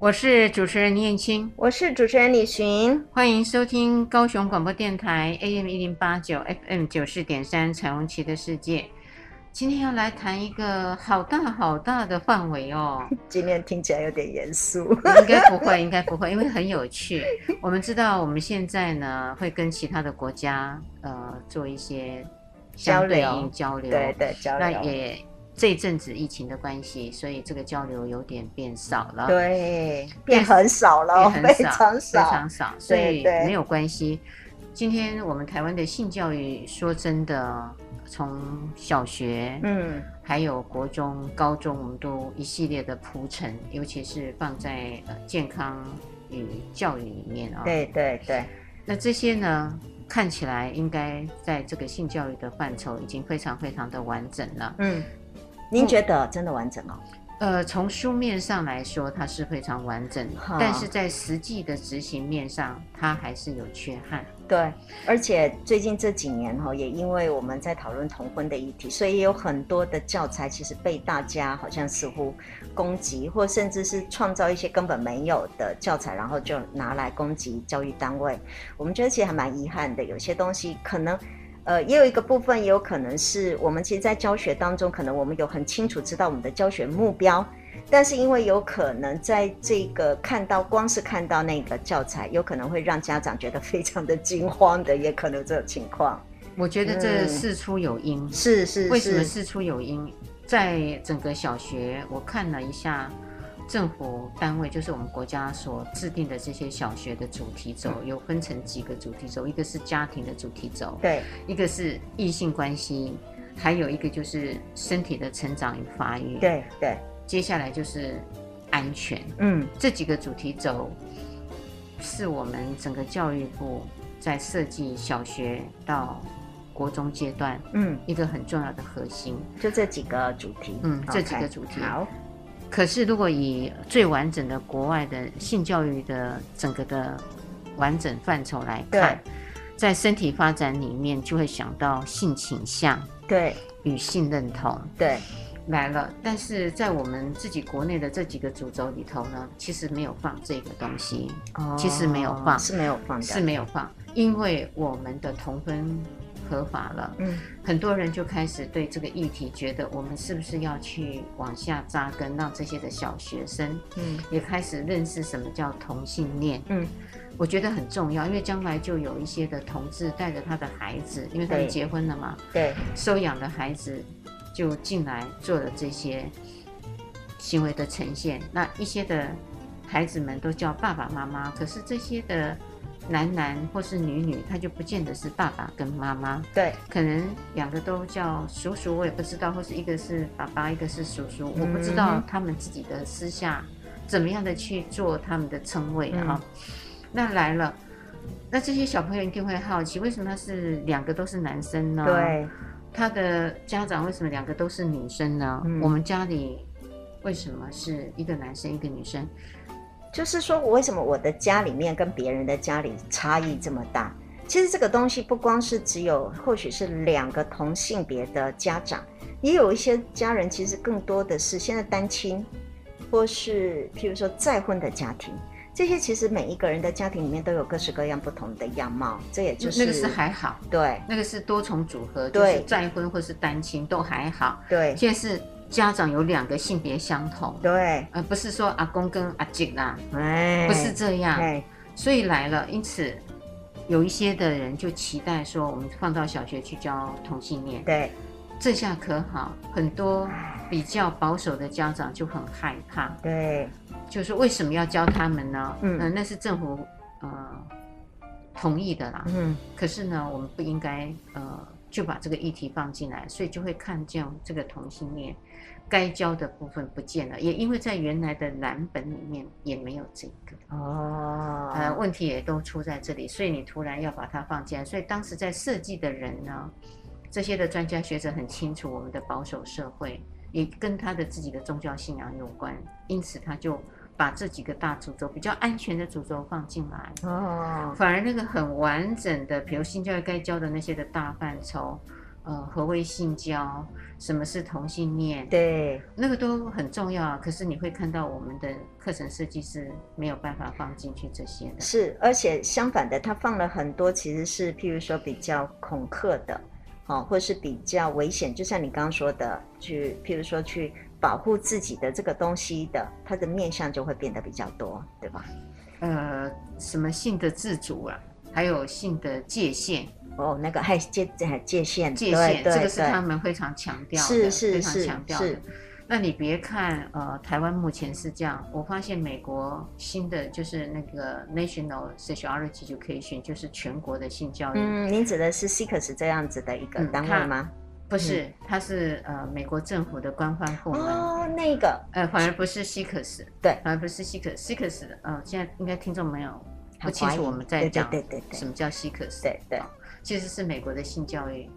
我是主持人倪燕青，我是主持人李寻，欢迎收听高雄广播电台 AM 一零八九 FM 九四点三彩虹旗的世界。今天要来谈一个好大好大的范围哦。今天听起来有点严肃，应该不会，应该不会，因为很有趣。我们知道我们现在呢会跟其他的国家呃做一些相对应交流，对对交流。那也这阵子疫情的关系，所以这个交流有点变少了，对，变很少了，变很少，非常少，非常少，所以没有关系。今天我们台湾的性教育，说真的。从小学，嗯，还有国中、高中，我们都一系列的铺陈，尤其是放在呃健康与教育里面啊、哦。对对对。那这些呢，看起来应该在这个性教育的范畴已经非常非常的完整了。嗯，您觉得真的完整哦？呃，从书面上来说，它是非常完整的，但是在实际的执行面上，它还是有缺憾。对，而且最近这几年哈，也因为我们在讨论同婚的议题，所以也有很多的教材其实被大家好像似乎攻击，或甚至是创造一些根本没有的教材，然后就拿来攻击教育单位。我们觉得其实还蛮遗憾的，有些东西可能。呃，也有一个部分，也有可能是我们其实，在教学当中，可能我们有很清楚知道我们的教学目标，但是因为有可能在这个看到，光是看到那个教材，有可能会让家长觉得非常的惊慌的，也可能有这种情况。我觉得这事出有因，是，是。为什么事出有因？在整个小学，我看了一下。政府单位就是我们国家所制定的这些小学的主题轴，有分成几个主题轴，一个是家庭的主题轴，对，一个是异性关系，还有一个就是身体的成长与发育，对对，接下来就是安全，嗯，这几个主题轴是我们整个教育部在设计小学到国中阶段，嗯，一个很重要的核心，就这几个主题，嗯，这几个主题，好。可是，如果以最完整的国外的性教育的整个的完整范畴来看，在身体发展里面，就会想到性倾向，对，与性认同，对，来了。但是在我们自己国内的这几个主轴里头呢，其实没有放这个东西，哦，其实没有放，是没有放，是没有放，因为我们的同婚。合法了，嗯，很多人就开始对这个议题觉得，我们是不是要去往下扎根，让这些的小学生，嗯，也开始认识什么叫同性恋，嗯，我觉得很重要，因为将来就有一些的同志带着他的孩子，因为他们结婚了嘛，对，收养的孩子就进来做了这些行为的呈现，那一些的孩子们都叫爸爸妈妈，可是这些的。男男或是女女，他就不见得是爸爸跟妈妈，对，可能两个都叫叔叔，我也不知道，或是一个是爸爸，一个是叔叔，嗯、我不知道他们自己的私下怎么样的去做他们的称谓啊、嗯。那来了，那这些小朋友一定会好奇，为什么他是两个都是男生呢？对，他的家长为什么两个都是女生呢？嗯、我们家里为什么是一个男生一个女生？就是说，我为什么我的家里面跟别人的家里差异这么大？其实这个东西不光是只有，或许是两个同性别的家长，也有一些家人其实更多的是现在单亲，或是譬如说再婚的家庭。这些其实每一个人的家庭里面都有各式各样不同的样貌。这也就是那个是还好，对，那个是多重组合，就是再婚或是单亲都还好。对，现在是。家长有两个性别相同，对，而不是说阿公跟阿姐啦，哎，不是这样，所以来了，因此有一些的人就期待说，我们放到小学去教同性恋，对，这下可好，很多比较保守的家长就很害怕，对，就是为什么要教他们呢？嗯，呃、那是政府呃同意的啦，嗯，可是呢，我们不应该呃。就把这个议题放进来，所以就会看见这个同性恋该教的部分不见了，也因为在原来的蓝本里面也没有这个。哦，呃，问题也都出在这里，所以你突然要把它放进来，所以当时在设计的人呢，这些的专家学者很清楚我们的保守社会也跟他的自己的宗教信仰有关，因此他就。把这几个大主轴比较安全的主轴放进来。哦，反而那个很完整的，比如新教育该教的那些的大范畴，呃，何谓性交，什么是同性恋，对，那个都很重要啊。可是你会看到我们的课程设计是没有办法放进去这些的。是，而且相反的，他放了很多其实是譬如说比较恐吓的，哦，或是比较危险，就像你刚刚说的，去譬如说去。保护自己的这个东西的，它的面向就会变得比较多，对吧？呃，什么性的自主啊，还有性的界限哦，那个还界界限，界限，这个是他们非常强调的，是是非常强调的。那你别看呃，台湾目前是这样，我发现美国新的就是那个 National Sexuality Education，就是全国的性教育。嗯，您指的是 SIECS 这样子的一个单位吗？嗯不是，它是呃美国政府的官方部门。哦，那个。呃反而不是 SIECS，对，反而不是 SIECS，SIECS 呃现在应该听众没有不清楚我们在讲对对对。什么叫 SIECS，对对，其实是美国的性教育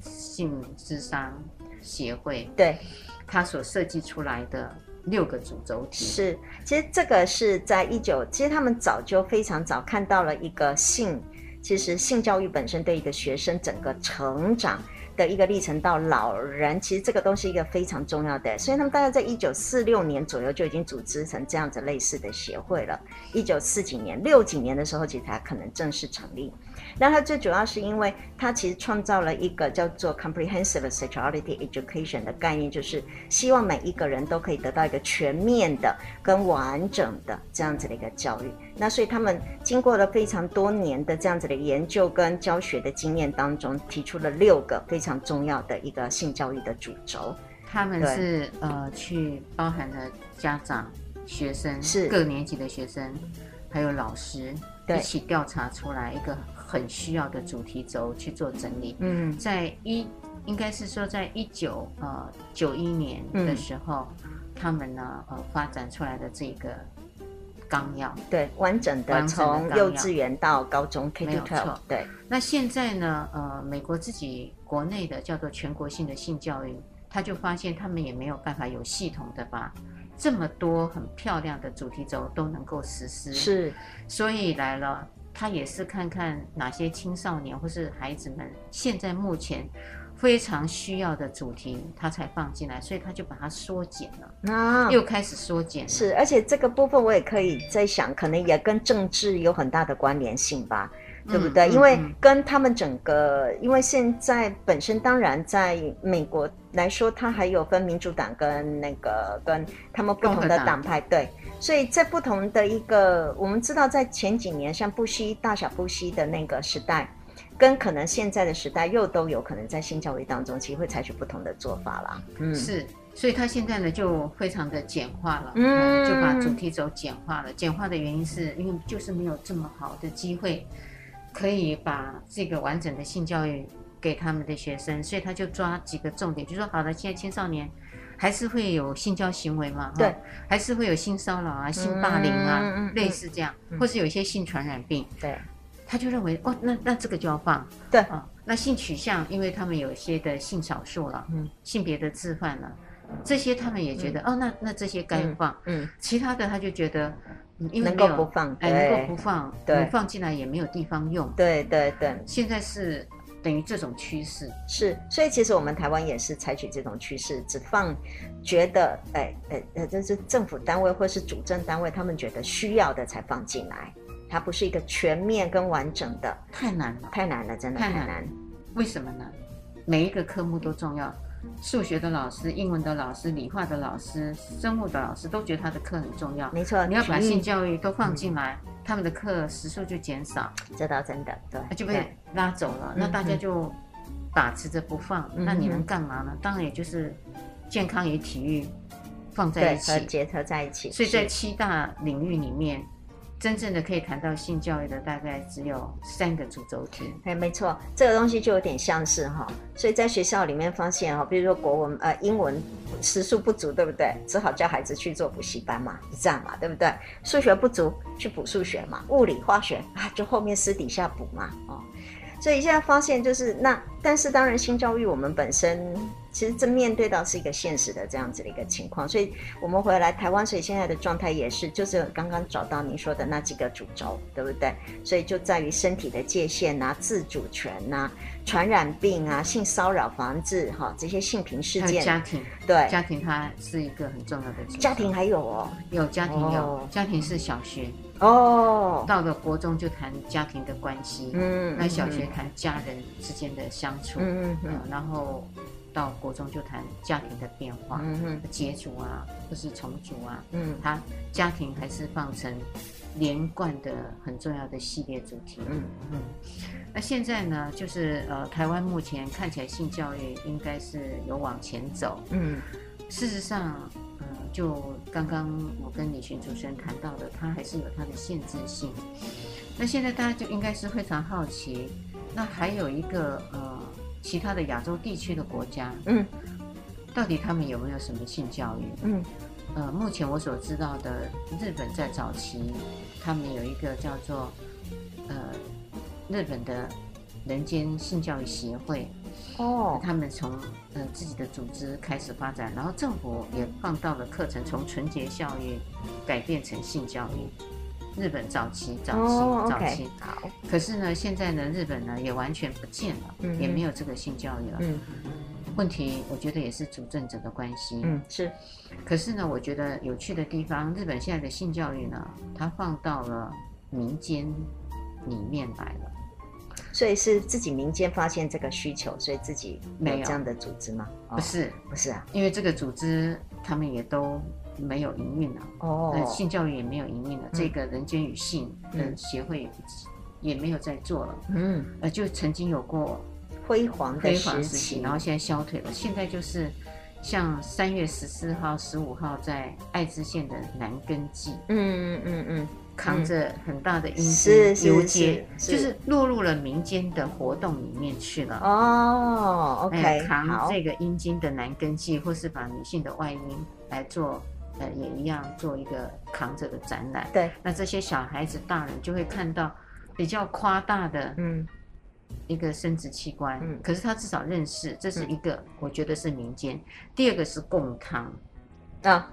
性智商协会，对，他所设计出来的六个主轴体是，其实这个是在一九，其实他们早就非常早看到了一个性，其实性教育本身对一个学生整个成长。的一个历程到老人，其实这个东西一个非常重要的，所以他们大概在一九四六年左右就已经组织成这样子类似的协会了。一九四几年、六几年的时候，其实才可能正式成立。那它最主要是因为它其实创造了一个叫做 comprehensive sexuality education 的概念，就是希望每一个人都可以得到一个全面的跟完整的这样子的一个教育。那所以他们经过了非常多年的这样子的研究跟教学的经验当中，提出了六个非常重要的一个性教育的主轴。他们是呃去包含了家长、学生是各年级的学生，还有老师一起调查出来一个。很需要的主题轴去做整理。嗯，在一应该是说在一九呃九一年的时候，嗯、他们呢呃发展出来的这个纲要，对，完整的从幼稚园到高中 K to twelve。对，那现在呢呃美国自己国内的叫做全国性的性教育，他就发现他们也没有办法有系统的把这么多很漂亮的主题轴都能够实施。是，所以来了。他也是看看哪些青少年或是孩子们现在目前非常需要的主题，他才放进来，所以他就把它缩减了，啊，又开始缩减。是，而且这个部分我也可以在想，可能也跟政治有很大的关联性吧，嗯、对不对？因为跟他们整个，因为现在本身当然在美国来说，他还有分民主党跟那个跟他们不同的党派，对。所以在不同的一个，我们知道在前几年，像布希大小布希的那个时代，跟可能现在的时代又都有可能在性教育当中，其实会采取不同的做法啦。嗯，是，所以他现在呢就非常的简化了，嗯，就把主题轴简化了。简化的原因是因为就是没有这么好的机会，可以把这个完整的性教育给他们的学生，所以他就抓几个重点，就说好了，现在青少年。还是会有性交行为嘛？对，还是会有性骚扰啊、性霸凌啊，嗯、类似这样，嗯、或是有一些性传染病。对，他就认为哦，那那这个就要放。对啊、哦，那性取向，因为他们有一些的性少数了，嗯，性别的置换了，这些他们也觉得、嗯、哦，那那这些该放。嗯，嗯其他的他就觉得，因为没有能够不放，哎，能够不放，对，放进来也没有地方用。对对对，现在是。等于这种趋势是，所以其实我们台湾也是采取这种趋势，只放觉得哎哎呃，这是政府单位或是主政单位他们觉得需要的才放进来，它不是一个全面跟完整的，太难了，太难了，真的太难。太难。为什么呢？每一个科目都重要，数学的老师、英文的老师、理化的老师、生物的老师都觉得他的课很重要。没错，你要把性教育都放进来。嗯他们的课时数就减少，这倒真的，对，就被拉走了。那大家就把持着不放，那你能干嘛呢？当然也就是健康与体育放在一起，结合在一起。所以在七大领域里面，真正的可以谈到性教育的，大概只有三个主轴体。哎，没错，这个东西就有点像是哈，所以在学校里面发现哈，比如说国文呃英文时数不足，对不对？只好叫孩子去做补习班嘛，是这样嘛，对不对？数学不足去补数学嘛，物理化学啊就后面私底下补嘛，哦。所以现在发现就是那，但是当然性教育我们本身其实正面对到是一个现实的这样子的一个情况，所以我们回来台湾，所以现在的状态也是就是刚刚找到您说的那几个主轴，对不对？所以就在于身体的界限啊、自主权啊、传染病啊、性骚扰防治哈这些性平事件，家庭对。家庭它是一个很重要的家庭还有哦，有家庭有、哦、家庭是小学。哦，到了国中就谈家庭的关系，嗯，那小学谈家人之间的相处，嗯嗯，然后到国中就谈家庭的变化，嗯嗯，结组啊，或是重组啊，嗯，他家庭还是放成连贯的很重要的系列主题，嗯嗯。那现在呢，就是呃，台湾目前看起来性教育应该是有往前走，嗯，事实上。就刚刚我跟李寻主持人谈到的，它还是有它的限制性。那现在大家就应该是非常好奇，那还有一个呃，其他的亚洲地区的国家，嗯，到底他们有没有什么性教育？嗯，呃，目前我所知道的，日本在早期，他们有一个叫做呃，日本的人间性教育协会。哦，他们从呃自己的组织开始发展，然后政府也放到了课程，从纯洁教育改变成性教育。日本早期、早期、哦、早期好，可是呢，现在呢，日本呢也完全不见了，嗯、也没有这个性教育了。嗯，问题我觉得也是主政者的关系。嗯，是。可是呢，我觉得有趣的地方，日本现在的性教育呢，它放到了民间里面来了。所以是自己民间发现这个需求，所以自己没有这样的组织吗？不是，哦、不是啊，因为这个组织他们也都没有营运了。哦，性教育也没有营运了。嗯、这个人间与性的协会也没有在做了。嗯，呃，就曾经有过辉煌的时期，然后现在消退了。现在就是像三月十四号、十五号在爱知县的男根祭。嗯嗯嗯嗯。扛着很大的阴茎游街，就是落入了民间的活动里面去了。哦，OK，哎，扛这个阴茎的男根祭，或是把女性的外阴来做，呃，也一样做一个扛着的展览。对，那这些小孩子、大人就会看到比较夸大的，嗯，一个生殖器官。嗯，可是他至少认识，这是一个，我觉得是民间。第二个是共汤啊。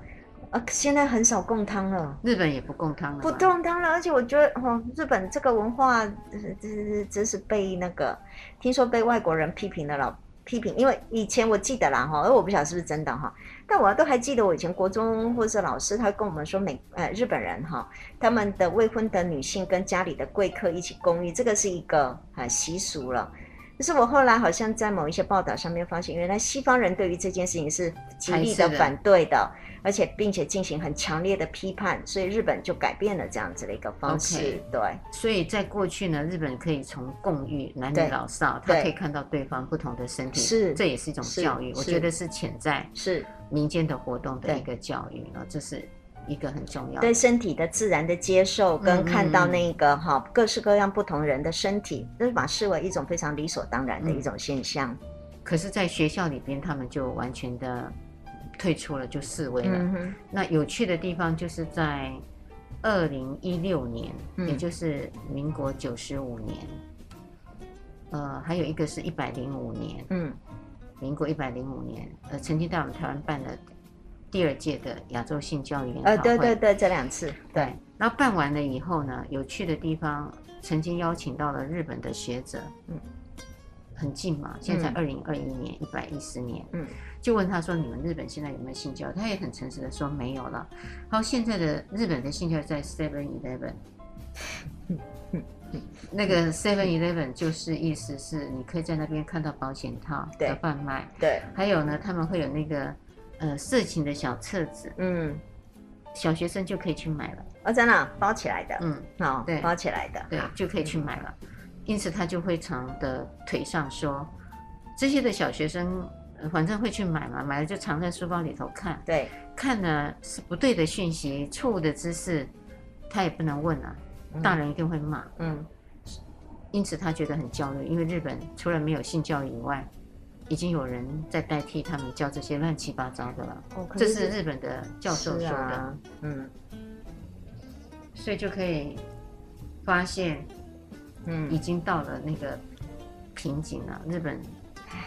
啊，现在很少供汤了，日本也不供汤了，不供汤了。而且我觉得，哦，日本这个文化，这这这是被那个，听说被外国人批评的了，批评。因为以前我记得啦，哈，而我不晓得是不是真的哈，但我都还记得我以前国中或者是老师，他跟我们说美，呃，日本人哈，他们的未婚的女性跟家里的贵客一起共浴，这个是一个呃习俗了。可是我后来好像在某一些报道上面发现，原来西方人对于这件事情是极力的反对的。而且并且进行很强烈的批判，所以日本就改变了这样子的一个方式。Okay. 对，所以在过去呢，日本可以从共浴男女老少，他可以看到对方不同的身体，是，这也是一种教育。我觉得是潜在是民间的活动的一个教育啊，这是一个很重要对身体的自然的接受，跟看到那个哈、嗯、各式各样不同人的身体，都是把视为一种非常理所当然的一种现象。嗯、可是，在学校里边，他们就完全的。退出了就四位了。嗯、那有趣的地方就是在二零一六年，嗯、也就是民国九十五年，呃，还有一个是一百零五年，嗯，民国一百零五年，呃，曾经在我们台湾办了第二届的亚洲性教育研讨会。呃，对对对，这两次，对。然后办完了以后呢，有趣的地方，曾经邀请到了日本的学者，嗯，很近嘛，现在二零二一年一百一十年，嗯。就问他说：“你们日本现在有没有性教育？”他也很诚实的说：“没有了。”好，现在的日本的性教育在 Seven Eleven，那个 Seven Eleven 就是意思是你可以在那边看到保险套的贩卖，对，还有呢，他们会有那个呃色情的小册子，嗯，小学生就可以去买了。哦，真的包起来的，嗯，哦，对，包起来的，对，就可以去买了。因此他就会常的腿上说这些的小学生。反正会去买嘛，买了就藏在书包里头看。对，看呢是不对的讯息、错误的知识，他也不能问啊，大人一定会骂。嗯，因此他觉得很焦虑，因为日本除了没有性教育以外，已经有人在代替他们教这些乱七八糟的了。哦，这是日本的教授说的。啊、嗯，所以就可以发现，嗯，已经到了那个瓶颈了。日本。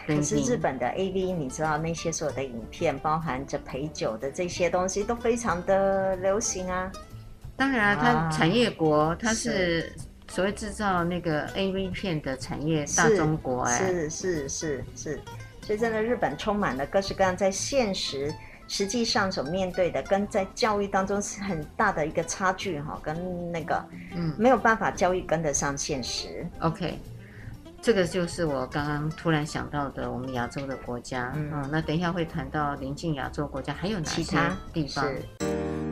可是日本的 AV，你知道那些所有的影片，包含着陪酒的这些东西，都非常的流行啊。当然啊，它产业国，它是所谓制造那个 AV 片的产业大中国哎，是是是是，所以真的日本充满了各式各样在现实实际上所面对的，跟在教育当中是很大的一个差距哈，跟那个嗯没有办法教育跟得上现实。OK。这个就是我刚刚突然想到的，我们亚洲的国家。嗯，嗯，那等一下会谈到临近亚洲国家还有哪些地方？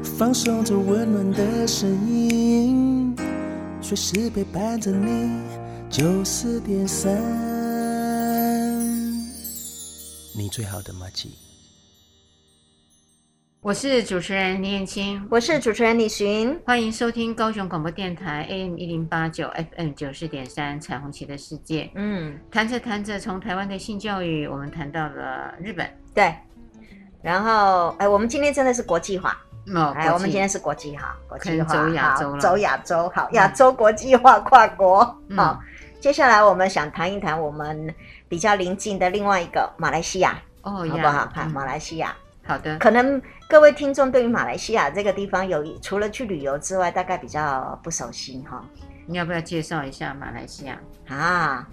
放松着温暖的声音，随时陪伴着你。九四点三，你最好的马吉。我是主持人林燕青，我是主持人李寻，欢迎收听高雄广播电台 AM 一零八九 FM 九四点三彩虹旗的世界。嗯，谈着谈着，从台湾的性教育，我们谈到了日本。对，然后哎，我们今天真的是国际化。哦，哎，我们今天是国际哈，国际化，走亚洲了，走亚洲，好，亚洲国际化，跨国。好，接下来我们想谈一谈我们比较邻近的另外一个马来西亚。哦，好不好？看马来西亚。好的，可能各位听众对于马来西亚这个地方有除了去旅游之外，大概比较不熟悉哈。你要不要介绍一下马来西亚啊？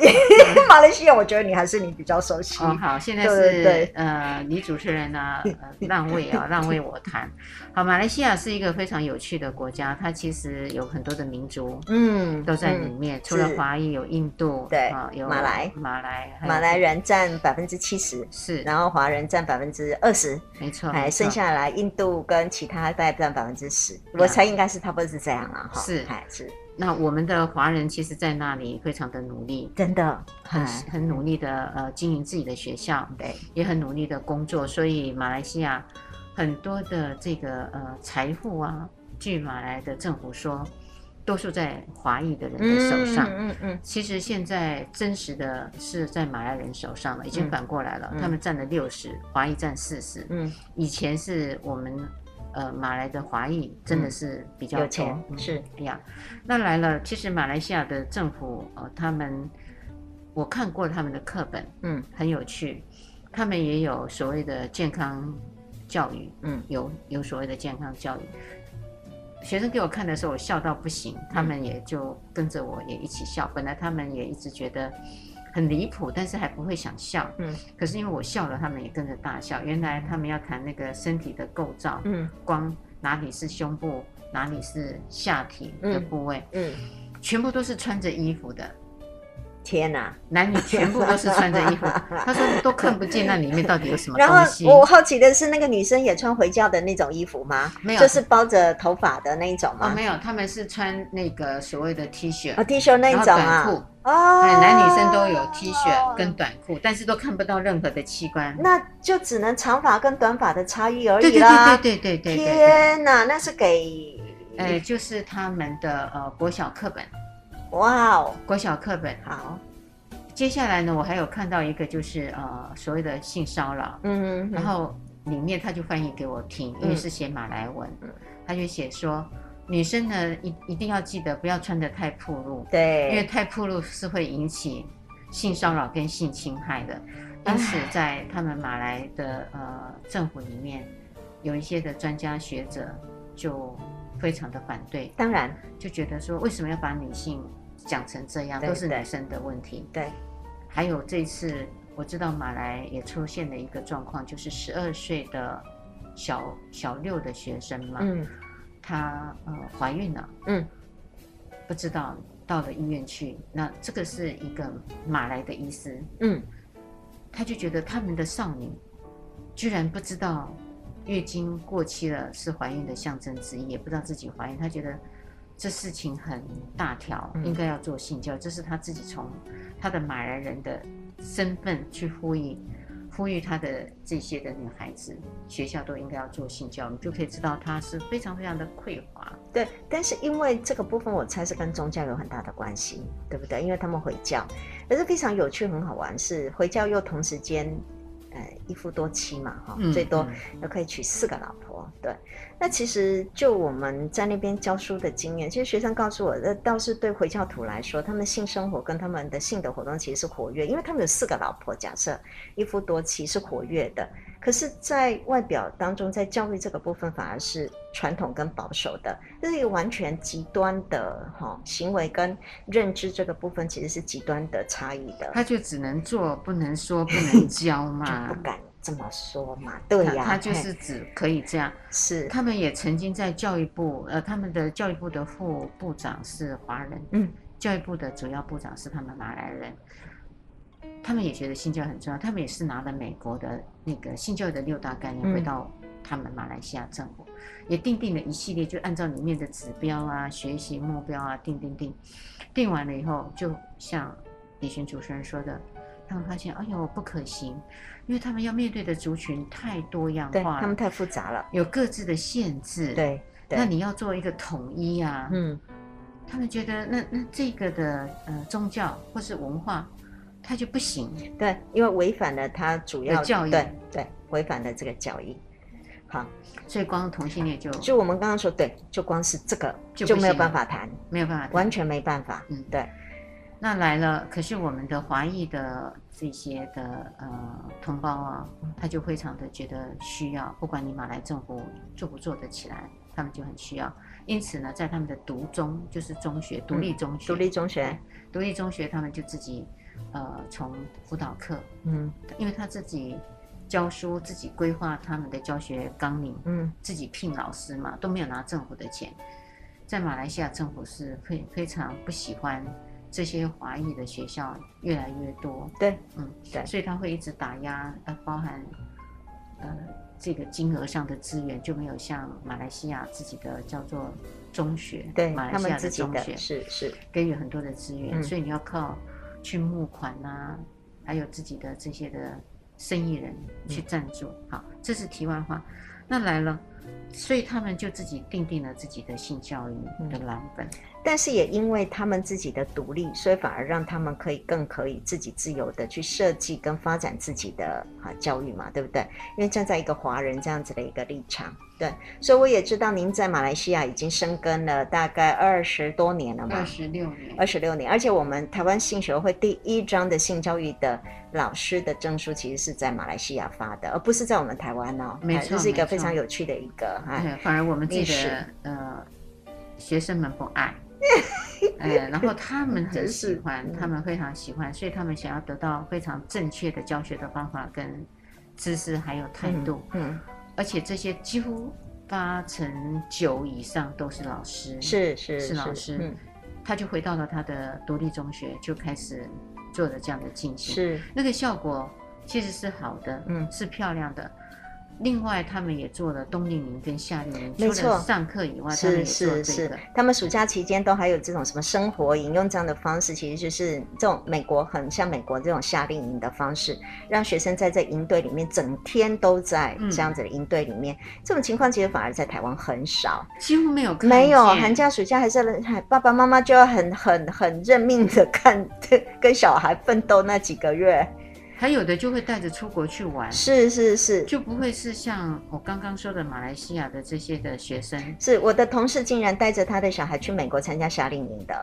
马来西亚，我觉得你还是你比较熟悉。哦，好，现在是呃，女主持人呢、啊呃，让位啊，让位我谈。好，马来西亚是一个非常有趣的国家，它其实有很多的民族，嗯，都在里面。嗯、除了华裔，有印度，对，啊，有马来，马来，马来人占百分之七十，是，然后华人占百分之二十，没错，还剩下来印度跟其他大概占百分之十，我猜应该是差不多是这样了哈。是，还是。那我们的华人其实，在那里非常的努力，真的很很努力的呃经营自己的学校，对，也很努力的工作。所以马来西亚很多的这个呃财富啊，据马来的政府说，多数在华裔的人的手上。嗯嗯，嗯。其实现在真实的是在马来人手上了，已经反过来了，嗯、他们占了六十，华裔占四十。嗯。以前是我们。呃，马来的华裔真的是比较、嗯、有钱，嗯、是哎呀。那来了，其实马来西亚的政府，呃，他们我看过他们的课本，嗯，很有趣。他们也有所谓的健康教育，嗯，有有所谓的健康教育。学生给我看的时候，我笑到不行，他们也就跟着我也一起笑。本来他们也一直觉得。很离谱，但是还不会想笑。嗯，可是因为我笑了，他们也跟着大笑。原来他们要谈那个身体的构造，嗯，光哪里是胸部，哪里是下体的部位，嗯，嗯，全部都是穿着衣服的。天哪，男女全部都是穿着衣服。他说都看不见那里面到底有什么东西。然后我好奇的是，那个女生也穿回教的那种衣服吗？没有，就是包着头发的那一种吗？哦，没有，他们是穿那个所谓的 T 恤，哦，T 恤那一种啊。短裤哦，男女生都有 T 恤跟短裤，但是都看不到任何的器官。那就只能长发跟短发的差异而已啦。对对对对对对。天哪，那是给，呃，就是他们的呃国小课本。哇哦，国小课本。好。接下来呢，我还有看到一个就是呃所谓的性骚扰，嗯，嗯，然后里面他就翻译给我听，因为是写马来文，嗯，他就写说女生呢一一定要记得不要穿得太暴露，对，因为太暴露是会引起性骚扰跟性侵害的，因此在他们马来的呃政府里面有一些的专家学者就非常的反对，当然。就觉得说为什么要把女性讲成这样，都是女生的问题。对，对，还有这次我知道马来也出现了一个状况，就是十二岁的小小六的学生嘛，嗯，她呃怀孕了，嗯，不知道到了医院去，那这个是一个马来的医师，嗯，他就觉得他们的少女居然不知道月经过期了是怀孕的象征之一，也不知道自己怀孕，他觉得。这事情很大条，应该要做性教育，嗯，这是他自己从他的马来人的身份去呼吁，呼吁他的这些的女孩子，学校都应该要做性教育，就可以知道他是非常非常的匮乏。对，但是因为这个部分，我猜是跟宗教有很大的关系，对不对？因为他们回教，可是非常有趣、很好玩，是回教又同时间。呃，一夫多妻嘛，哈、嗯，最多又可以娶四个老婆。嗯、对，那其实就我们在那边教书的经验，其实学生告诉我，那倒是对回教徒来说，他们性生活跟他们的性的活动其实是活跃，因为他们有四个老婆，假设一夫多妻是活跃的。可是，在外表当中，在教育这个部分，反而是传统跟保守的，这是一个完全极端的哈行为跟认知这个部分，其实是极端的差异的。他就只能做，不能说，不能 教嘛，就不敢这么说嘛。对呀，他就是指可以这样。是，他们也曾经在教育部，呃，他们的教育部的副部长是华人，嗯，教育部的主要部长是他们马来人。他们也觉得性教育很重要，他们也是拿了美国的那个性教育的六大概念回到他们马来西亚政府，嗯、也定定了一系列，就按照里面的指标啊、学习目标啊，定定定，定完了以后，就像李寻主持人说的，他们发现哎呦不可行，因为他们要面对的族群太多样化了，他们太复杂了，有各自的限制，对，对那你要做一个统一啊，嗯，他们觉得那那这个的呃宗教或是文化。它就不行，对，因为违反了他主要教育，对对，违反了这个教义。好，所以光同性恋就就我们刚刚说，对，就光是这个就，就没有办法谈，没有办法谈，完全没办法。嗯，对。那来了，可是我们的华裔的这些的呃同胞啊，他就非常的觉得需要，不管你马来政府做不做得起来，他们就很需要。因此呢，在他们的独中，就是中学，独立中学，独立中学，独立中学，他们就自己。呃，从辅导课，嗯，因为他自己教书，自己规划他们的教学纲领，嗯，自己聘老师嘛，都没有拿政府的钱。在马来西亚政府是非非常不喜欢这些华裔的学校越来越多，对，嗯，对，所以他会一直打压，呃，包含呃这个金额上的资源就没有像马来西亚自己的叫做中学，对，马来西亚的中学是是给予很多的资源，嗯，所以你要靠。去募款啊，还有自己的这些的生意人去赞助，嗯，好，这是题外话。那来了，所以他们就自己定定了自己的性教育的蓝本。嗯但是也因为他们自己的独立，所以反而让他们可以更可以自己自由的去设计跟发展自己的啊教育嘛，对不对？因为站在一个华人这样子的一个立场，对，所以我也知道您在马来西亚已经生根了大概二十多年了嘛，二十六年，二十六年，而且我们台湾性学会第一章的性教育的老师的证书，其实是在马来西亚发的，而不是在我们台湾哦，没错，这是一个非常有趣的一个啊，反而我们自己的呃学生们不爱。哎，然后他们很喜欢，他们非常喜欢，所以他们想要得到非常正确的教学的方法跟知识，还有态度。嗯，而且这些几乎八成九以上都是老师，是是是老师。嗯，他就回到了他的独立中学，就开始做了这样的进行。是那个效果其实是好的，嗯，是漂亮的。另外，他们也做了冬令营跟夏令营，除了上课以外，他们也做这个。是是是，他们暑假期间都还有这种什么生活营，用这样的方式，其实就是这种美国很像美国这种夏令营的方式，让学生在这营队里面整天都在这样子的营队里面。嗯、这种情况其实反而在台湾很少，几乎没有看。没有寒假暑假还是爸爸妈妈就要很很很认命的看跟小孩奋斗那几个月。还有的就会带着出国去玩，是是是，就不会是像我刚刚说的马来西亚的这些的学生。是我的同事竟然带着他的小孩去美国参加夏令营的，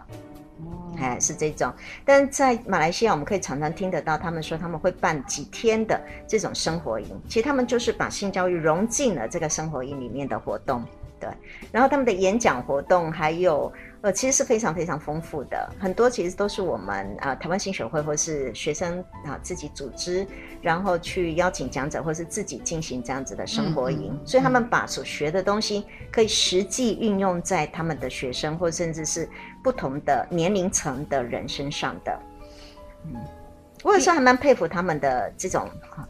哦，哎，是这种。但在马来西亚，我们可以常常听得到他们说他们会办几天的这种生活营，其实他们就是把性教育融进了这个生活营里面的活动。对，然后他们的演讲活动还有呃，其实是非常非常丰富的，很多其实都是我们啊、呃、台湾新学会或是学生啊、呃、自己组织，然后去邀请讲者或是自己进行这样子的生活营，所以他们把所学的东西可以实际运用在他们的学生或甚至是不同的年龄层的人身上的，嗯。我有时候还蛮佩服他们的这种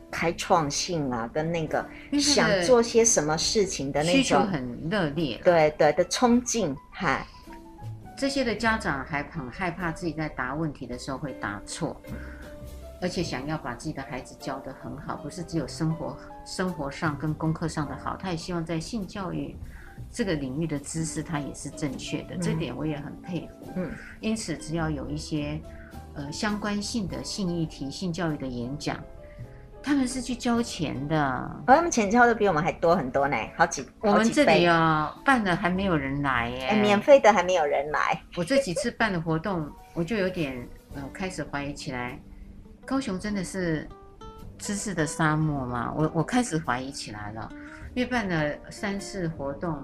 开创性啊，跟那个想做些什么事情的那种需求很热烈，对对的冲劲，嗨，这些的家长还很害怕自己在答问题的时候会答错，而且想要把自己的孩子教得很好，不是只有生活生活上跟功课上的好，他也希望在性教育这个领域的知识他也是正确的，嗯、这点我也很佩服。嗯，因此只要有一些呃相关性的性议题、性教育的演讲，他们是去交钱的，而他们钱交的比我们还多很多呢，好几。我们这里啊、哦，办的还没有人来耶，欸、免费的还没有人来。我这几次办的活动，我就有点呃开始怀疑起来。高雄真的是知识的沙漠吗？我我开始怀疑起来了，因为办了三次活动，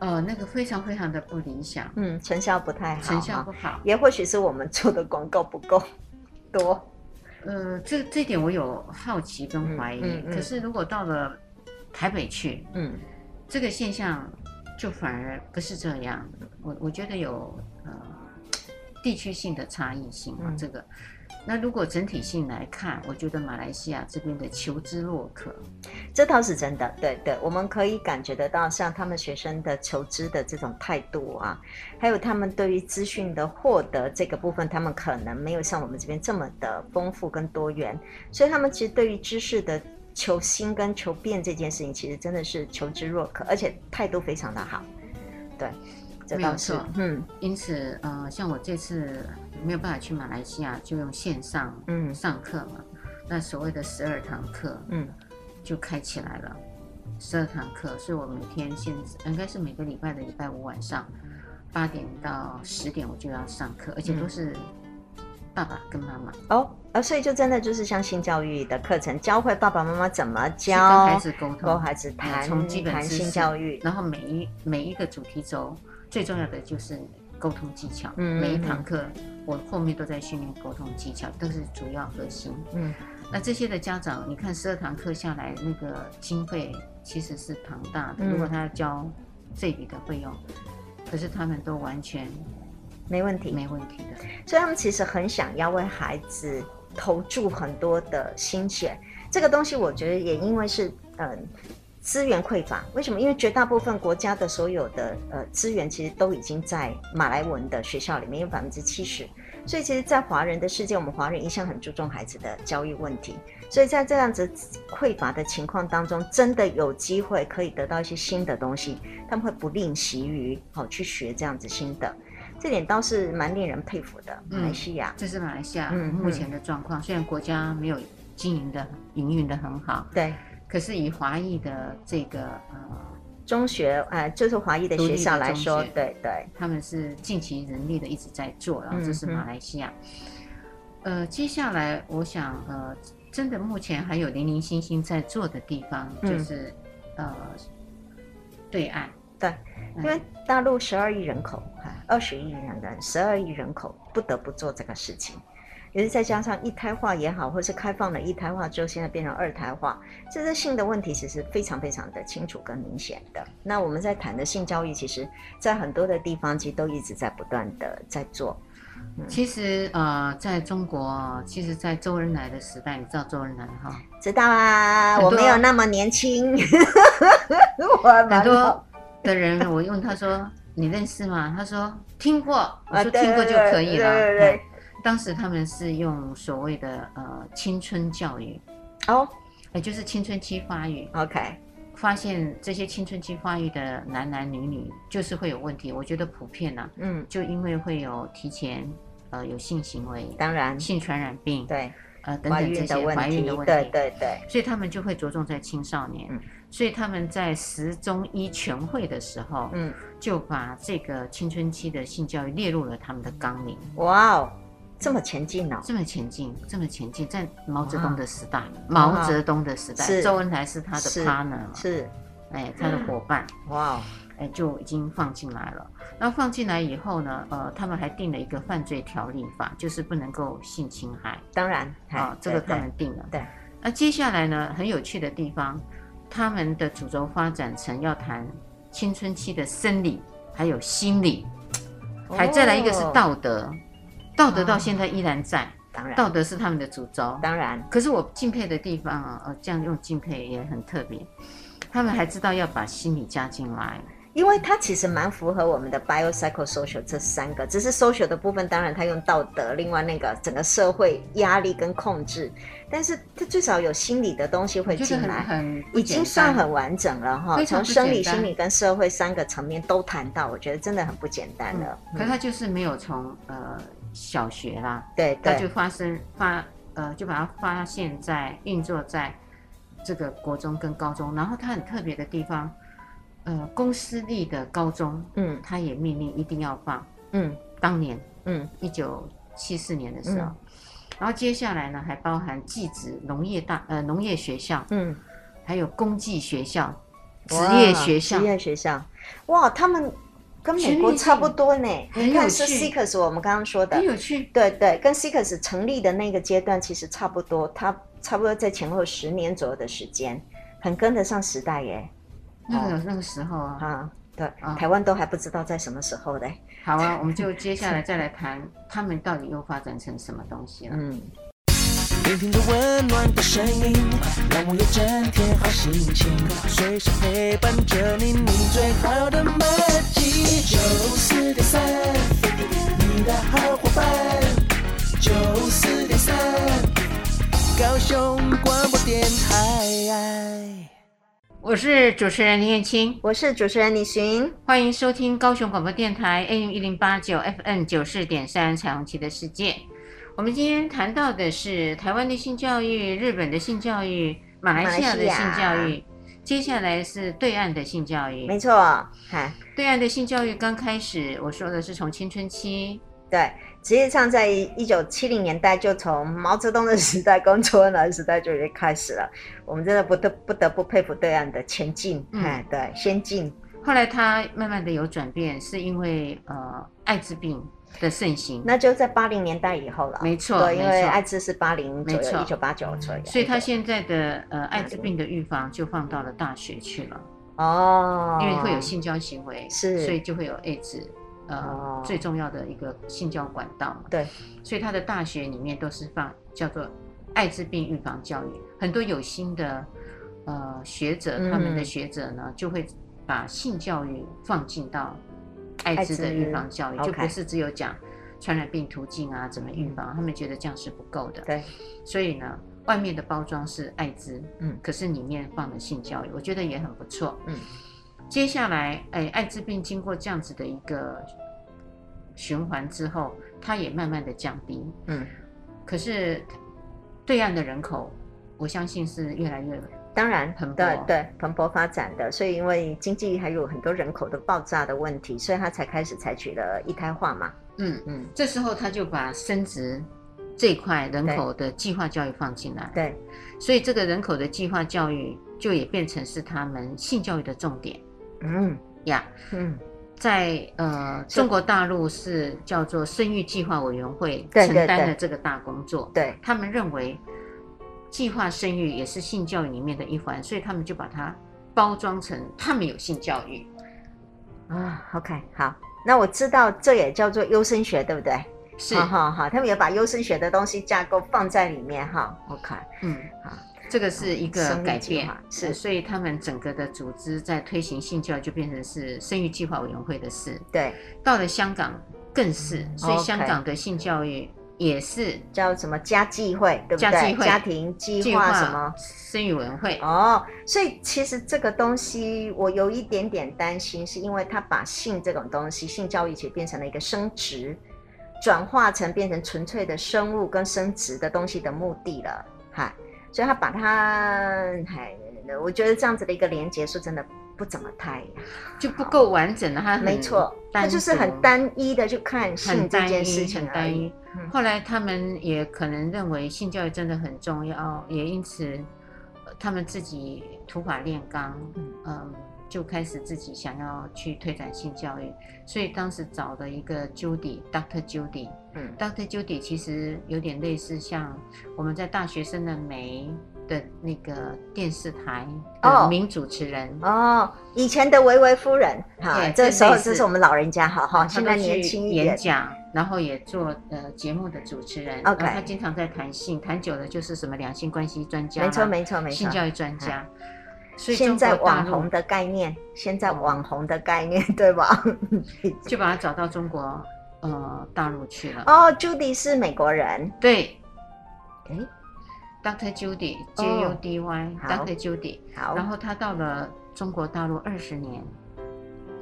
呃，那个非常非常的不理想，嗯，成效不太好，成效不好，也或许是我们做的广告不够多，呃，这这点我有好奇跟怀疑。嗯嗯嗯、可是如果到了台北去，嗯，这个现象就反而不是这样。我我觉得有呃地区性的差异性啊，嗯、这个。那如果整体性来看，我觉得马来西亚这边的求知若渴，这倒是真的。对对，我们可以感觉得到，像他们学生的求知的这种态度啊，还有他们对于资讯的获得这个部分，他们可能没有像我们这边这么的丰富跟多元，所以他们其实对于知识的求新跟求变这件事情，其实真的是求知若渴，而且态度非常的好。对，这倒是。没有错。嗯，因此，呃，像我这次。没有办法去马来西亚，就用线上嗯上课嘛。嗯、那所谓的十二堂课嗯就开起来了，十二堂课，所以我每天现在应该是每个礼拜的礼拜五晚上八点到十点我就要上课，而且都是爸爸跟妈妈、嗯、哦，啊，所以就真的就是像性教育的课程，教会爸爸妈妈怎么教跟孩子沟通，跟孩子谈从基本谈性教育，然后每一每一个主题轴最重要的就是沟通技巧，嗯，每一堂课。我后面都在训练沟通技巧，都是主要核心。嗯，那这些的家长，你看十二堂课下来，那个经费其实是庞大的。嗯、如果他要交这笔的费用，可是他们都完全没问题，没问题的。所以他们其实很想要为孩子投注很多的心血。这个东西，我觉得也因为是嗯。资源匮乏，为什么？因为绝大部分国家的所有的呃资源，其实都已经在马来文的学校里面，有百分之七十。所以，其实，在华人的世界，我们华人一向很注重孩子的教育问题。所以在这样子匮乏的情况当中，真的有机会可以得到一些新的东西，他们会不吝惜于好去学这样子新的，这点倒是蛮令人佩服的。马来西亚，嗯、这是马来西亚目前的状况，嗯嗯、虽然国家没有经营的营运的很好，对。可是以华裔的这个呃中学，呃，就是华裔的学校来说，对对，他们是尽其人力的一直在做，然后这是马来西亚。嗯、呃，接下来我想，呃，真的目前还有零零星星在做的地方，就是、嗯、呃，对岸，对，因为大陆十二亿人口，二十亿人人，十二亿人口不得不做这个事情。也是再加上一胎化也好，或是开放了一胎化之后，现在变成二胎化，这是性的问题，其实非常非常的清楚跟明显的。那我们在谈的性教育，其实，在很多的地方其实都一直在不断的在做。嗯、其实呃，在中国，其实，在周恩来的时代，你知道周恩来哈？知道啊，我没有那么年轻。很多的人，我问他说：“你认识吗？”他说：“听过。”我说：“听过就可以了。对对对”对。当时他们是用所谓的呃青春教育哦，也就是青春期发育。OK，发现这些青春期发育的男男女女就是会有问题。我觉得普遍呢、啊，嗯，就因为会有提前呃有性行为，当然性传染病，对，呃等等这些怀孕的问题，对对对，所以他们就会着重在青少年。嗯，所以他们在十中医全会的时候，嗯，就把这个青春期的性教育列入了他们的纲领。哇哦！这么前进呢、哦？这么前进，这么前进，在毛泽东的时代，哇毛泽东的时代，是周恩来是他的 partner，是，是哎，他的伙伴，哇，哎，就已经放进来了。那放进来以后呢，呃，他们还定了一个犯罪条例法，就是不能够性侵害。当然，啊、哦，这个他们定了。对。那接下来呢，很有趣的地方，他们的主轴发展成要谈青春期的生理还有心理，还再来一个是道德。哦道德到现在依然在，当然，道德是他们的主轴，当然。可是我敬佩的地方啊，呃，这样用敬佩也很特别，他们还知道要把心理加进来，因为它其实蛮符合我们的 biopsychosocial 这三个，只是 social 的部分，当然它用道德，另外那个整个社会压力跟控制，但是它最少有心理的东西会进来，很已经算很完整了哈。从生理、心理跟社会三个层面都谈到，我觉得真的很不简单了。嗯、可是它就是没有从呃小学啦，对，对，它就发生发呃就把它发现在运作在这个国中跟高中，然后它很特别的地方。呃，公私立的高中，嗯，他也命令一定要放，嗯，当年，嗯，一九七四年的时候，嗯，然后接下来呢，还包含技职、农业大，呃，农业学校，嗯，还有工技学校、职业学校、职业学校，哇，他们跟美国差不多呢。你看是 CICUS，我们刚刚说的，很有趣，对对，跟 CICUS 成立的那个阶段其实差不多，它差不多在前后十年左右的时间，很跟得上时代耶。那个那个时候啊，啊，对，啊、台湾都还不知道在什么时候嘞。好啊，我们就接下来再来谈他们到底又发展成什么东西了。嗯。聆听着温暖的声音，让我有整天好心情，随时陪伴着你，你最好的默契。九四点三，你的好伙伴。九四点三，高雄广播电台。我是主持人林燕青，我是主持人李寻，欢迎收听高雄广播电台 AM 一零八九 FM 九四点三彩虹旗的世界。我们今天谈到的是台湾的性教育、日本的性教育、马来西亚的性教育，接下来是对岸的性教育。没错，嗨，对岸的性教育刚开始，我说的是从青春期，对。实际上，在一九七零年代，就从毛泽东的时代、跟周恩时代就已经开始了。我们真的不得不得不佩服对岸的前进，嗯，对，先进。后来他慢慢的有转变，是因为呃艾滋病的盛行。那就在八零年代以后了。没错，对，因为艾滋是八零左右，一九八九左右。所以他现在的呃艾滋病的预防就放到了大学去了。哦。因为会有性交行为，是，所以就会有艾滋。呃，最重要的一个性交管道嘛，对，所以他的大学里面都是放叫做艾滋病预防教育，很多有心的呃学者，他们的学者呢就会把性教育放进到艾滋的预防教育，就不是只有讲传染病途径啊怎么预防，他们觉得这样是不够的，对，所以呢，外面的包装是艾滋，嗯，可是里面放了性教育，我觉得也很不错，嗯，接下来，哎，艾滋病经过这样子的一个。循环之后，它也慢慢的降低。嗯，可是对岸的人口，我相信是越来越当然蓬勃，对对蓬勃发展的。所以因为经济还有很多人口的爆炸的问题，所以他才开始采取了一胎化嘛。嗯嗯，这时候他就把生殖这一块人口的计划教育放进来。对，所以这个人口的计划教育就也变成是他们性教育的重点。嗯呀，嗯。在呃，中国大陆是叫做生育计划委员会承担的这个大工作。对，他们认为计划生育也是性教育里面的一环，所以他们就把它包装成他们有性教育。啊，OK，好，那我知道这也叫做优生学，对不对？是，好好好，他们也把优生学的东西架构放在里面哈。OK，嗯，好。这个是一个改变，是，所以他们整个的组织在推行性教育就变成是生育计划委员会的事。对，到了香港更是，所以香港的性教育也是叫什么家计会，对不对？家计会、家庭计划什么生育委员会。哦，所以其实这个东西我有一点点担心，是因为他把性这种东西，性教育其实变成了一个生殖，转化成变成纯粹的生物跟生殖的东西的目的了，哈。所以他把它，还，我觉得这样子的一个连接是真的不怎么太，就不够完整的。他没错，他就是很单一的去看性这件事情。很单一。后来他们也可能认为性教育真的很重要，也因此他们自己土法炼钢，嗯。就开始自己想要去推展性教育，所以当时找的一个 Judy，Dr. Judy，嗯，Dr. Judy 其实有点类似像我们在大学生的美的那个电视台的名主持人。哦，哦，以前的维维夫人，哈，这时候这是我们老人家，哈哈，现在年轻一点，演讲，然后也做呃节目的主持人，OK，他经常在谈性，谈久了就是什么两性关系专家，没错没错没错，性教育专家。所以现在网红的概念，现在网红的概念，哦、对吧？就把他找到中国呃大陆去了。哦，Judy 是美国人，对，哎，Dr. Judy，J U D Y，Dr. Judy，好，然后他到了中国大陆二十年，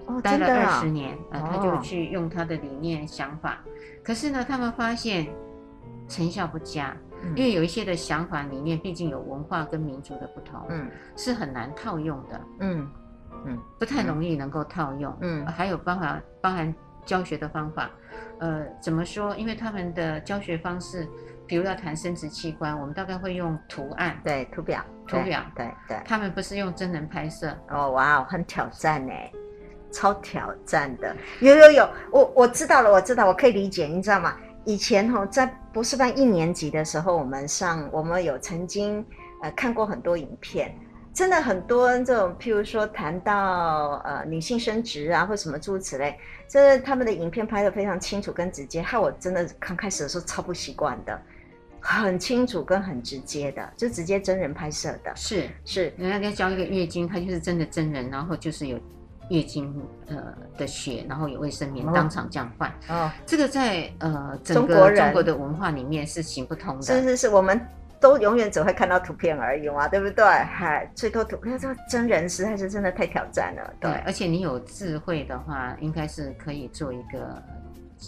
哦，待了二十哦、年，呃，他就去用他的理念想法，可是呢，他们发现成效不佳。因为有一些的想法理念，毕竟有文化跟民族的不同，嗯，是很难套用的，嗯。嗯，不太容易能够套用，嗯，还有包含包含教学的方法，呃，怎么说？因为他们的教学方式，比如要谈生殖器官，我们大概会用图案，对，图表，图表，对对，他们不是用真人拍摄，哦，哇，很挑战呢，超挑战的，有有有，我我知道了，我知道，我可以理解，你知道吗？以前哈，在博士班一年级的时候，我们上我们有曾经呃看过很多影片，真的很多这种，譬如说谈到呃女性生殖啊，或什么诸如此类，这他们的影片拍得非常清楚跟直接，害我真的刚开始的时候超不习惯的，很清楚跟很直接的，就直接真人拍摄的，是是，人家在教一个月经，他就是真的真人，然后就是有。月经呃的血，然后有卫生棉当场这样换哦，这个在呃整个中国的文化里面是行不通的。是是是，我们都永远只会看到图片而已嘛，对不对？嗨，最多图片，这真人实在是真的太挑战了。对，对，而且你有智慧的话，应该是可以做一个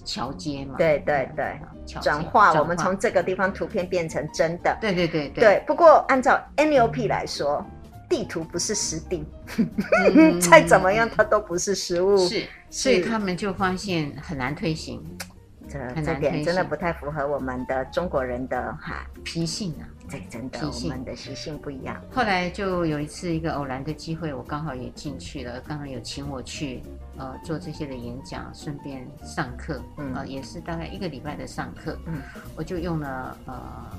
桥接嘛。对对对，转化我们从这个地方图片变成真的。对对对对。对，不过按照 NLP 来说。嗯地图不是实地，嗯、再怎么样它都不是实物。是，所以他们就发现很难推行。这这点真的不太符合我们的中国人的哈脾性啊。对，真的，我们的习性不一样。后来就有一次一个偶然的机会，我刚好也进去了，刚好有请我去呃做这些的演讲，顺便上课，嗯、呃，也是大概一个礼拜的上课。嗯，我就用了呃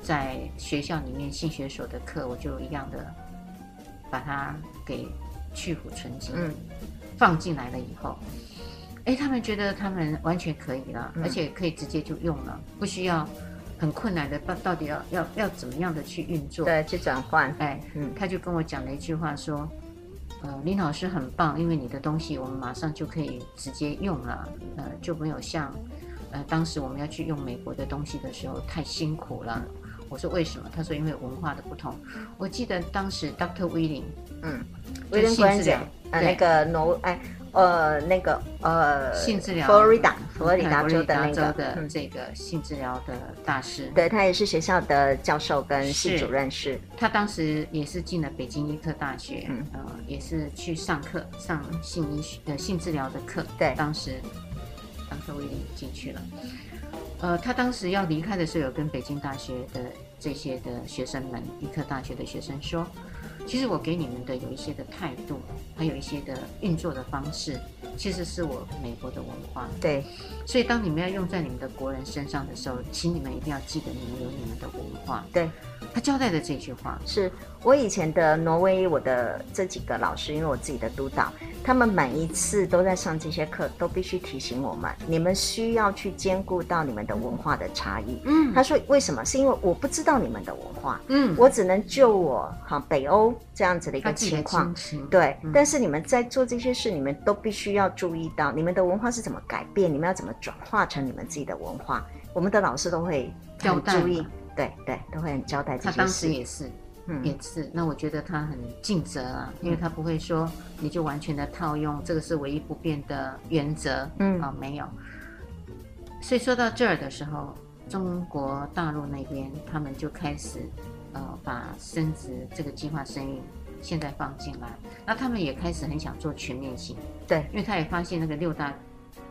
在学校里面性学所的课，我就一样的。把它给去腐存精，嗯，放进来了以后，哎，他们觉得他们完全可以了，嗯，而且可以直接就用了，不需要很困难的到到底要要要怎么样的去运作，对，去转换，哎，嗯，他就跟我讲了一句话说，呃，林老师很棒，因为你的东西我们马上就可以直接用了，呃，就没有像呃当时我们要去用美国的东西的时候太辛苦了。我说为什么？他说因为文化的不同。我记得当时 Dr. Willing，嗯，威廉关姐，呃，那个挪，哎，呃，那个呃，性治疗，佛罗里达，佛罗里达州的那个的这个性治疗的大师，对，他也是学校的教授跟系主任，是。他当时也是进了北京医科大学，嗯，呃，也是去上课上性医学的性治疗的课。对，当时 Dr. Willing 进去了。呃，他当时要离开的时候，有跟北京大学的这些的学生们，医科大学的学生说，其实我给你们的有一些的态度，还有一些的运作的方式，其实是我美国的文化。对，所以当你们要用在你们的国人身上的时候，请你们一定要记得你们有你们的文化。对，他交代的这句话，是我以前的挪威，我的这几个老师，因为我自己的督导。他们每一次都在上这些课，都必须提醒我们：你们需要去兼顾到你们的文化的差异。嗯，他说为什么？是因为我不知道你们的文化。嗯，我只能就我哈北欧这样子的一个情况。对，嗯，但是你们在做这些事，你们都必须要注意到你们的文化是怎么改变，你们要怎么转化成你们自己的文化。我们的老师都会很注意，对对，都会很交代这些事。他当时也是。嗯，也是。那我觉得他很尽责啊，因为他不会说你就完全的套用，这个是唯一不变的原则。嗯，啊，没有。所以说到这儿的时候，中国大陆那边他们就开始，呃，把生殖这个计划生育现在放进来，那他们也开始很想做全面性。对，因为他也发现那个六大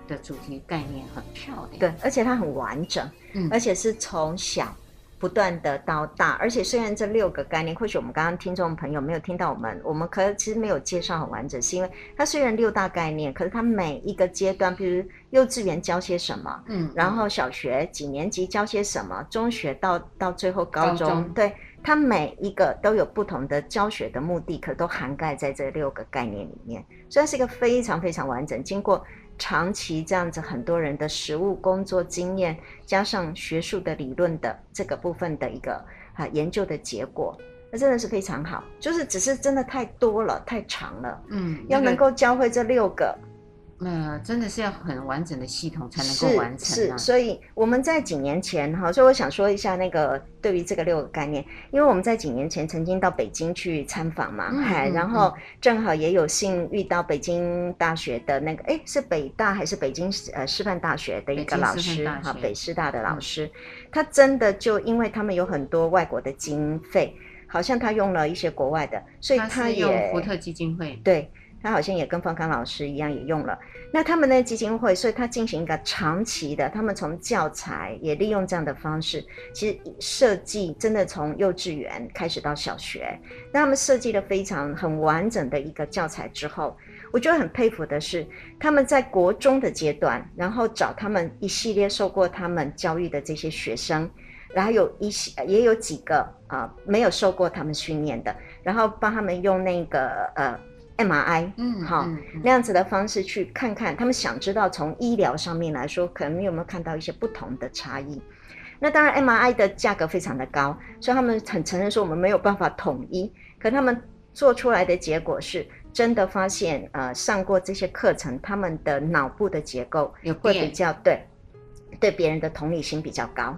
的主题概念很漂亮。对，而且它很完整，嗯，而且是从小。不断的到大，而且虽然这六个概念，或许我们刚刚听众朋友没有听到我们，我们可其实没有介绍很完整，是因为它虽然六大概念，可是它每一个阶段，比如幼稚园教些什么，嗯，然后小学几年级教些什么，中学到到最后高中，高中对，它每一个都有不同的教学的目的，可都涵盖在这六个概念里面，所以它是一个非常非常完整，经过。长期这样子，很多人的实务工作经验，加上学术的理论的这个部分的一个啊研究的结果，那真的是非常好，就是只是真的太多了，太长了，嗯，要能够教会这六个。呃，真的是要很完整的系统才能够完成，啊是。是，所以我们在几年前哈，所以我想说一下那个对于这个六个概念，因为我们在几年前曾经到北京去参访嘛，嗨、嗯，然后正好也有幸遇到北京大学的那个，哎，是北大还是北京呃师范大学的一个老师哈，北师大的老师，嗯，他真的就因为他们有很多外国的经费，好像他用了一些国外的，所以他也他用福特基金会对。他好像也跟方康老师一样，也用了。那他们的基金会，所以他进行一个长期的，他们从教材也利用这样的方式，其实设计真的从幼稚园开始到小学，那他们设计了非常很完整的一个教材之后，我觉得很佩服的是，他们在国中的阶段，然后找他们一系列受过他们教育的这些学生，然后有一些也有几个啊、没有受过他们训练的，然后帮他们用那个呃。MRI，嗯，好，那样子的方式去看看，他们想知道从医疗上面来说，可能有没有看到一些不同的差异？那当然，MRI 的价格非常的高，所以他们很承认说我们没有办法统一。可他们做出来的结果是真的发现，呃，上过这些课程，他们的脑部的结构也会比较对，对别人的同理心比较高。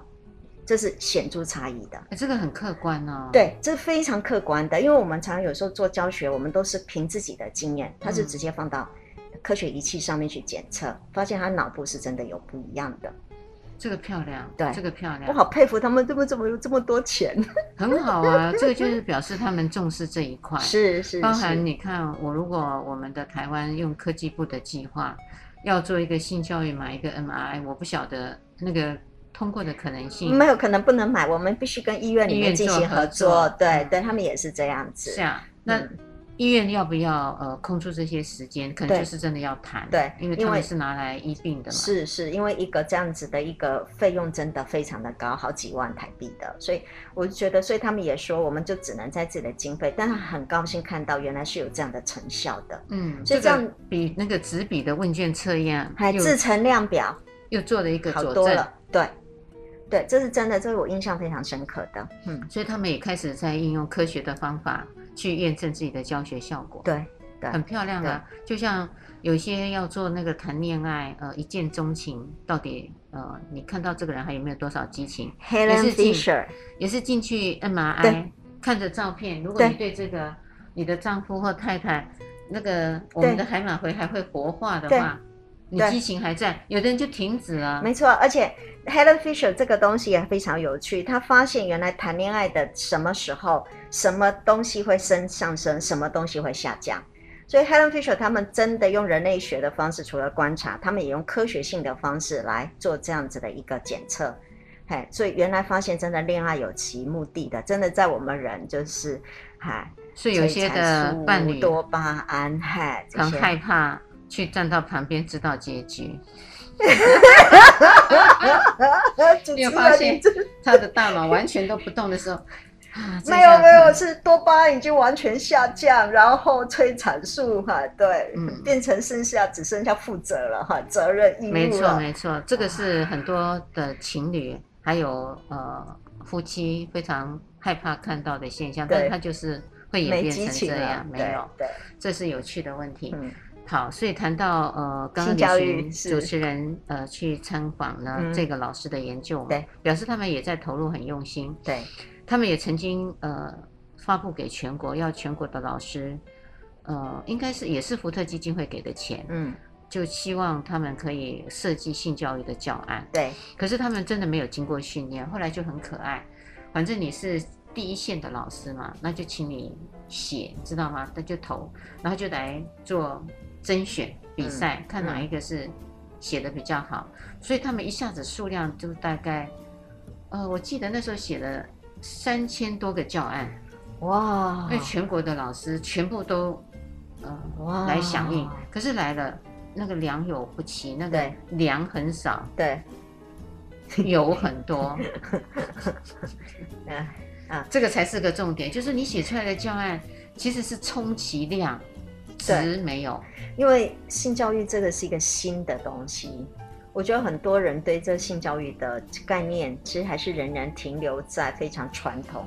这是显著差异的，这个很客观哦。对，这是非常客观的，因为我们常常有时候做教学，我们都是凭自己的经验，它是直接放到科学仪器上面去检测，嗯、发现他脑部是真的有不一样的。这个漂亮，对，这个漂亮，我好佩服他们，怎么怎么有这么多钱？很好啊，这个就是表示他们重视这一块。是是，包含你看，我如果我们的台湾用科技部的计划要做一个性教育，买一个 MRI，我不晓得那个。通过的可能性没有可能不能买，我们必须跟医院里面进行合作。对、嗯、对，他们也是这样子。是啊，那医院要不要呃空出这些时间？可能就是真的要谈。对，因为他们是拿来医病的嘛。是是，因为一个这样子的一个费用真的非常的高，好几万台币的。所以我就觉得，所以他们也说，我们就只能在自己的经费，但是很高兴看到原来是有这样的成效的。嗯，所以这样、这个、比那个纸笔的问卷测验还制成量表又做了一个好多了。对。对，这是真的，这是我印象非常深刻的。嗯，所以他们也开始在应用科学的方法去验证自己的教学效果。对，对，很漂亮啊。就像有些要做那个谈恋爱，呃，一见钟情，到底呃，你看到这个人还有没有多少激情？Helen Fisher 也是进去 MRI 看着照片，如果你对这个你的丈夫或太太那个我们的海马回还会活化的话。你激情还在，有的人就停止了。没错，而且 Helen Fisher 这个东西也非常有趣。他发现原来谈恋爱的什么时候，什么东西会升上升，什么东西会下降。所以 Helen Fisher 他们真的用人类学的方式，除了观察，他们也用科学性的方式来做这样子的一个检测。嘿，所以原来发现真的恋爱有其目的的，真的在我们人就是，嗨，所以有些的伴侣多巴胺，嗨，很害怕。去站到旁边知道结局，你有发现他的大脑完全都不动的时候，没有没有，是多巴胺已经完全下降，然后催产素哈，对，嗯，变成剩下只剩下负责了哈，责任义务。没错没错，这个是很多的情侣还有呃夫妻非常害怕看到的现象，但是他就是会演变成这样，没有，对，这是有趣的问题。嗯好，所以谈到呃，刚刚主持人呃去参访了这个老师的研究，对、嗯，表示他们也在投入很用心，对，他们也曾经呃发布给全国，要全国的老师，呃，应该是也是福特基金会给的钱，嗯，就希望他们可以设计性教育的教案，对，可是他们真的没有经过训练，后来就很可爱，反正你是第一线的老师嘛，那就请你写，知道吗？那就投，然后就来做。甄选比赛，嗯，看哪一个是写的比较好，嗯，所以他们一下子数量就大概，呃，我记得那时候写了三千多个教案，哇！那全国的老师全部都呃哇来响应，可是来了那个良莠不齐，那个良很少，对，有很多，这个才是个重点，就是你写出来的教案其实是充其量。值没有，因为性教育这个是一个新的东西，我觉得很多人对这性教育的概念，其实还是仍然停留在非常传统，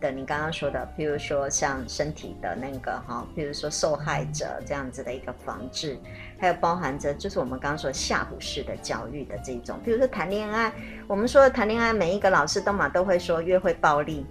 的你刚刚说的，比如说像身体的那个哈，比如说受害者这样子的一个防治，还有包含着就是我们刚刚说吓唬式的教育的这种，比如说谈恋爱，我们说谈恋爱，每一个老师都嘛都会说约会暴力。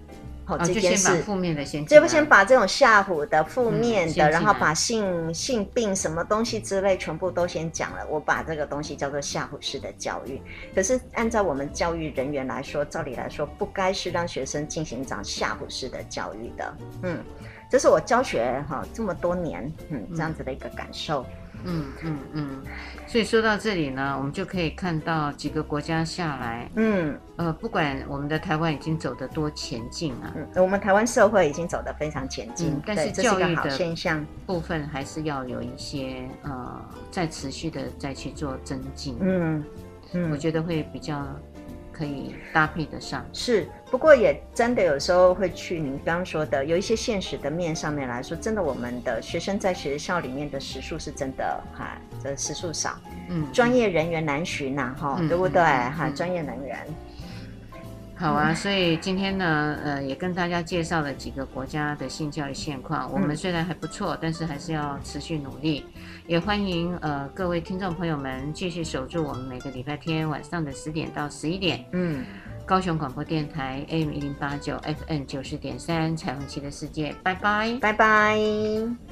哦，这件事，负面的先，这不先把这种吓唬的、负面的，然后把性性病什么东西之类全部都先讲了。我把这个东西叫做吓唬式的教育。可是按照我们教育人员来说，照理来说不该是让学生进行这样吓唬式的教育的。嗯，这是我教学哈这么多年，嗯，这样子的一个感受。嗯嗯嗯嗯，所以说到这里呢，我们就可以看到几个国家下来，嗯。呃，不管我们的台湾已经走得多前进啊，嗯，我们台湾社会已经走得非常前进，嗯，但是教育的现象。部分还是要有一些呃，再持续的再去做增进，嗯嗯，我觉得会比较。可以搭配得上，是，不过也真的有时候会去您刚刚说的，有一些现实的面上面来说，真的我们的学生在学校里面的时数是真的哈，这时数少，嗯，专业人员难寻呐，哈，对不对？哈，专业人员。好啊，所以今天呢，呃，也跟大家介绍了几个国家的性教育现况。我们虽然还不错，但是还是要持续努力。也欢迎呃各位听众朋友们继续守住我们每个礼拜天晚上的十点到十一点。嗯，高雄广播电台 AM 一零八九 FM 九十点三彩虹旗的世界，拜拜，拜拜。